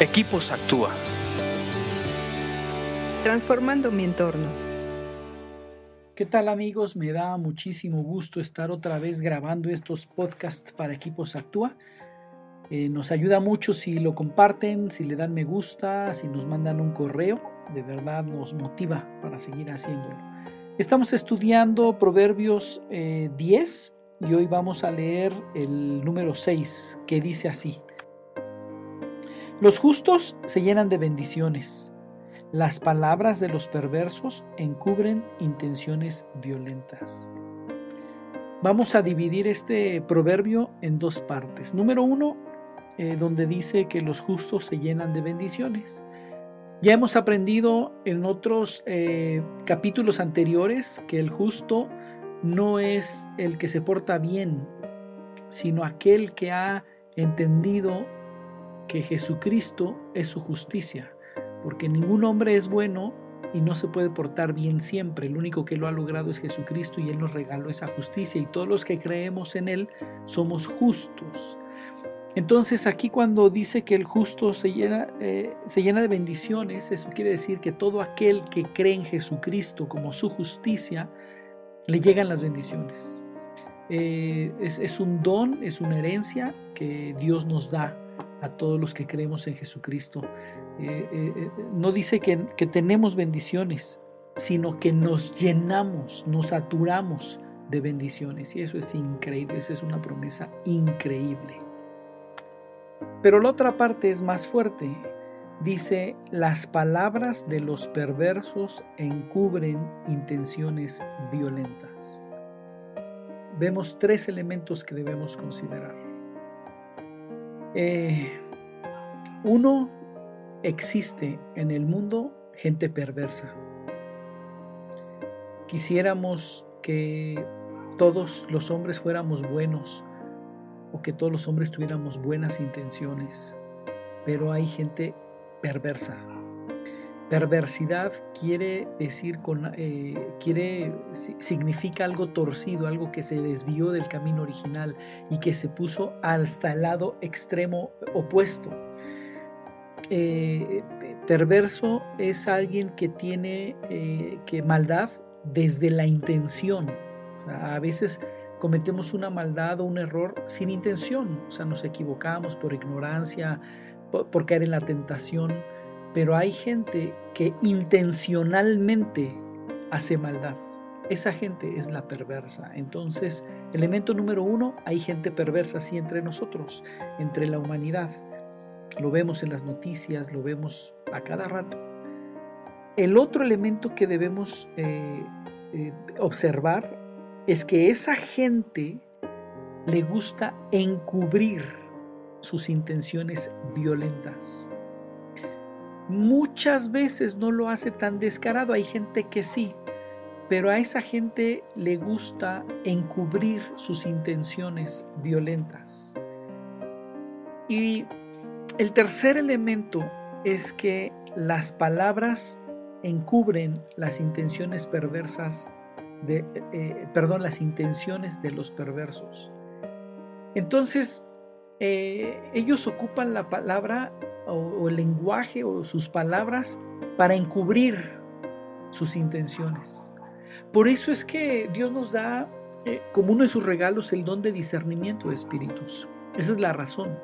Equipos Actúa. Transformando mi entorno. ¿Qué tal amigos? Me da muchísimo gusto estar otra vez grabando estos podcasts para Equipos Actúa. Eh, nos ayuda mucho si lo comparten, si le dan me gusta, si nos mandan un correo. De verdad nos motiva para seguir haciéndolo. Estamos estudiando Proverbios 10 eh, y hoy vamos a leer el número 6 que dice así. Los justos se llenan de bendiciones. Las palabras de los perversos encubren intenciones violentas. Vamos a dividir este proverbio en dos partes. Número uno, eh, donde dice que los justos se llenan de bendiciones. Ya hemos aprendido en otros eh, capítulos anteriores que el justo no es el que se porta bien, sino aquel que ha entendido que Jesucristo es su justicia, porque ningún hombre es bueno y no se puede portar bien siempre. El único que lo ha logrado es Jesucristo y Él nos regaló esa justicia y todos los que creemos en Él somos justos. Entonces aquí cuando dice que el justo se llena, eh, se llena de bendiciones, eso quiere decir que todo aquel que cree en Jesucristo como su justicia, le llegan las bendiciones. Eh, es, es un don, es una herencia que Dios nos da a todos los que creemos en Jesucristo. Eh, eh, eh, no dice que, tenemos bendiciones, sino que nos llenamos, nos saturamos de bendiciones. Y eso es increíble, esa es una promesa increíble. Pero la otra parte es más fuerte. Dice, las palabras de los perversos encubren intenciones violentas. Vemos tres elementos que debemos considerar. Eh, uno, existe en el mundo gente perversa. Quisiéramos que todos los hombres fuéramos buenos o que todos los hombres tuviéramos buenas intenciones, pero hay gente perversa. Perversidad quiere decir, con, eh, quiere, significa algo torcido, algo que se desvió del camino original y que se puso hasta el lado extremo opuesto. Eh, perverso es alguien que tiene eh, que maldad desde la intención. a veces cometemos una maldad o un error sin intención, o sea, nos equivocamos por ignorancia, por caer en la tentación pero hay gente que intencionalmente hace maldad. Esa gente es la perversa. Entonces, elemento número uno, hay gente perversa así entre nosotros, entre la humanidad. Lo vemos en las noticias, lo vemos a cada rato. El otro elemento que debemos eh, eh, observar es que esa gente le gusta encubrir sus intenciones violentas. Muchas veces no lo hace tan descarado, hay gente que sí, pero a esa gente le gusta encubrir sus intenciones violentas. Y el tercer elemento es que las palabras encubren las intenciones perversas de, eh, perdón, las intenciones de los perversos. Entonces, eh, ellos ocupan la palabra o, el lenguaje o sus palabras para encubrir sus intenciones. Por eso es que Dios nos da eh, como uno de sus regalos el don de discernimiento de espíritus. Esa es la razón.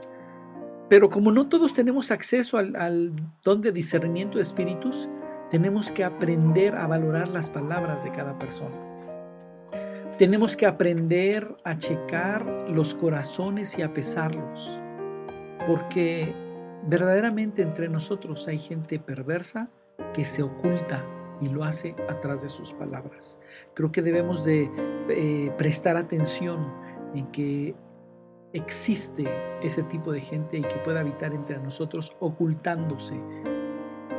Pero como no todos tenemos acceso al, al don de discernimiento de espíritus, tenemos que aprender a valorar las palabras de cada persona. Tenemos que aprender a checar los corazones y a pesarlos. Porque Verdaderamente entre nosotros hay gente perversa que se oculta y lo hace atrás de sus palabras. Creo que debemos de eh, prestar atención en que existe ese tipo de gente y que pueda habitar entre nosotros ocultándose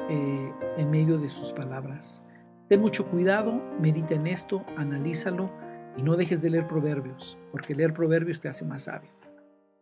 eh, en medio de sus palabras. Ten mucho cuidado, medita en esto, analízalo y no dejes de leer proverbios, porque leer proverbios te hace más sabio.